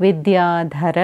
Vidyadhar